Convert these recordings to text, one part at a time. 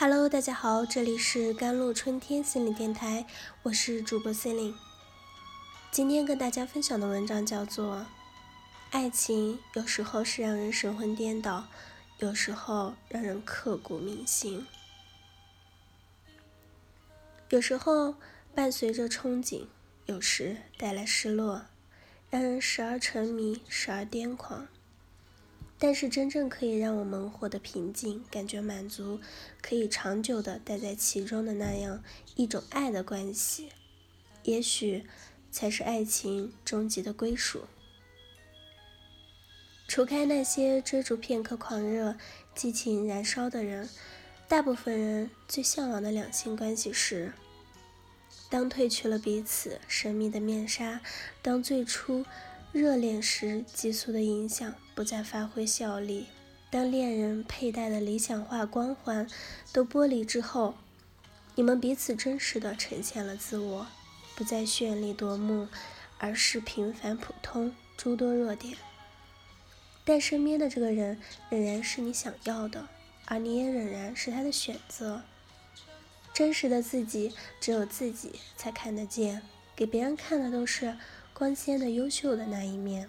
Hello，大家好，这里是甘露春天心理电台，我是主播 c e l i n 今天跟大家分享的文章叫做《爱情有时候是让人神魂颠倒，有时候让人刻骨铭心》。有时候伴随着憧憬，有时带来失落，让人时而沉迷，时而癫狂。但是真正可以让我们获得平静、感觉满足、可以长久的待在其中的那样一种爱的关系，也许才是爱情终极的归属。除开那些追逐片刻狂热、激情燃烧的人，大部分人最向往的两性关系是：当褪去了彼此神秘的面纱，当最初。热恋时激素的影响不再发挥效力，当恋人佩戴的理想化光环都剥离之后，你们彼此真实的呈现了自我，不再绚丽夺目，而是平凡普通，诸多弱点。但身边的这个人仍然是你想要的，而你也仍然是他的选择。真实的自己只有自己才看得见，给别人看的都是。光鲜的、优秀的那一面，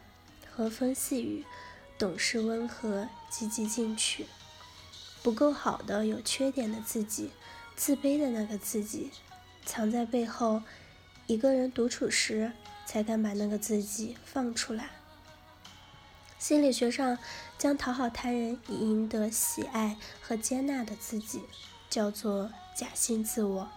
和风细雨，懂事温和、积极进取；不够好的、有缺点的自己，自卑的那个自己，藏在背后。一个人独处时，才敢把那个自己放出来。心理学上，将讨好他人以赢得喜爱和接纳的自己，叫做假性自我；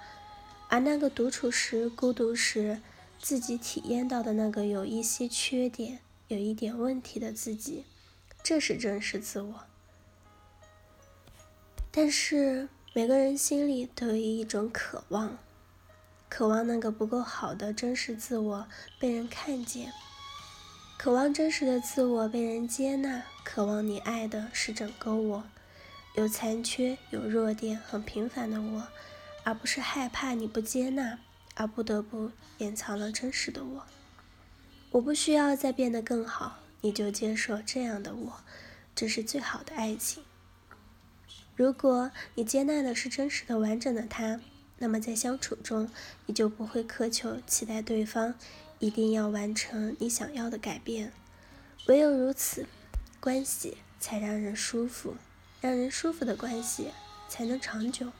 而那个独处时、孤独时，自己体验到的那个有一些缺点、有一点问题的自己，这是真实自我。但是每个人心里都有一种渴望，渴望那个不够好的真实自我被人看见，渴望真实的自我被人接纳，渴望你爱的是整个我，有残缺、有弱点、很平凡的我，而不是害怕你不接纳。而不得不掩藏了真实的我。我不需要再变得更好，你就接受这样的我，这是最好的爱情。如果你接纳的是真实的、完整的他，那么在相处中，你就不会苛求、期待对方一定要完成你想要的改变。唯有如此，关系才让人舒服，让人舒服的关系才能长久。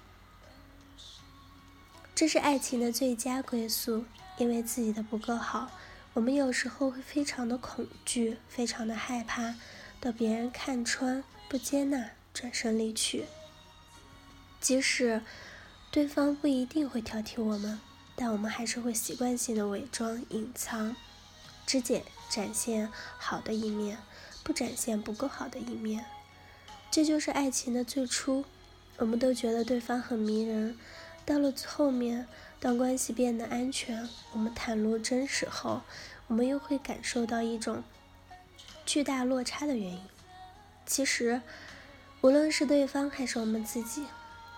这是爱情的最佳归宿，因为自己的不够好，我们有时候会非常的恐惧，非常的害怕，被别人看穿、不接纳，转身离去。即使对方不一定会挑剔我们，但我们还是会习惯性的伪装、隐藏，只展展现好的一面，不展现不够好的一面。这就是爱情的最初，我们都觉得对方很迷人。到了后面，当关系变得安全，我们袒露真实后，我们又会感受到一种巨大落差的原因。其实，无论是对方还是我们自己，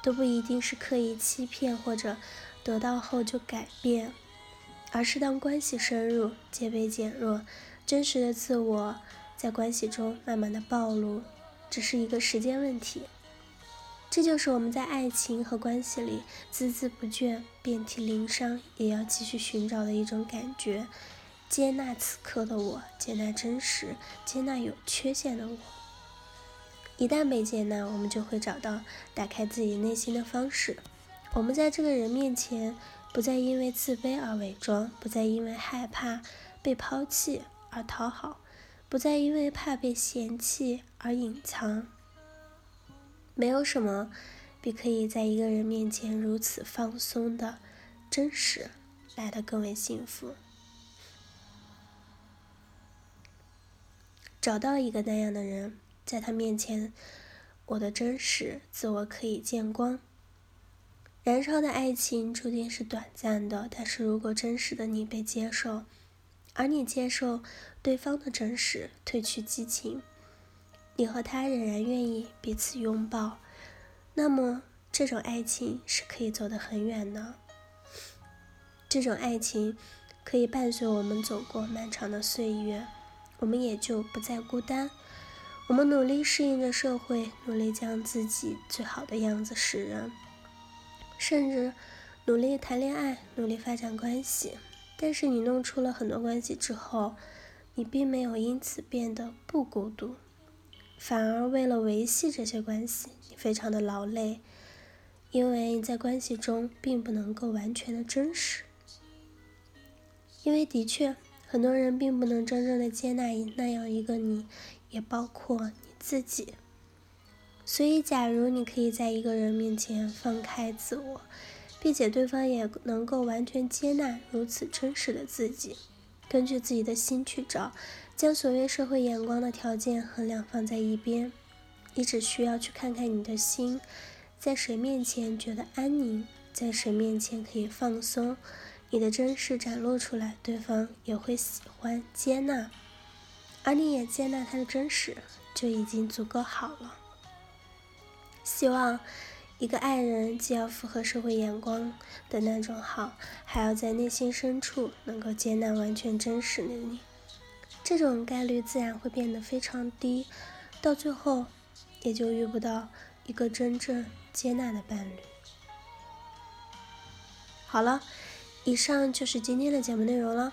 都不一定是刻意欺骗或者得到后就改变，而是当关系深入，戒备减弱，真实的自我在关系中慢慢的暴露，只是一个时间问题。这就是我们在爱情和关系里孜孜不倦、遍体鳞伤，也要继续寻找的一种感觉：接纳此刻的我，接纳真实，接纳有缺陷的我。一旦被接纳，我们就会找到打开自己内心的方式。我们在这个人面前，不再因为自卑而伪装，不再因为害怕被抛弃而讨好，不再因为怕被嫌弃而隐藏。没有什么比可以在一个人面前如此放松的真实来的更为幸福。找到一个那样的人，在他面前，我的真实自我可以见光。燃烧的爱情注定是短暂的，但是如果真实的你被接受，而你接受对方的真实，褪去激情。你和他仍然愿意彼此拥抱，那么这种爱情是可以走得很远的。这种爱情可以伴随我们走过漫长的岁月，我们也就不再孤单。我们努力适应着社会，努力将自己最好的样子示人，甚至努力谈恋爱，努力发展关系。但是你弄出了很多关系之后，你并没有因此变得不孤独，反而为了维系这些关系，你非常的劳累，因为你在关系中并不能够完全的真实。因为的确，很多人并不能真正的接纳那样一个你，也包括你自己。所以，假如你可以在一个人面前放开自我，并且对方也能够完全接纳如此真实的自己，根据自己的心去找，将所谓社会眼光的条件衡量放在一边，你只需要去看看你的心，在谁面前觉得安宁，在谁面前可以放松。你的真实展露出来，对方也会喜欢接纳，而你也接纳他的真实，就已经足够好了。希望一个爱人既要符合社会眼光的那种好，还要在内心深处能够接纳完全真实的你，这种概率自然会变得非常低，到最后也就遇不到一个真正接纳的伴侣。好了。以上就是今天的节目内容了。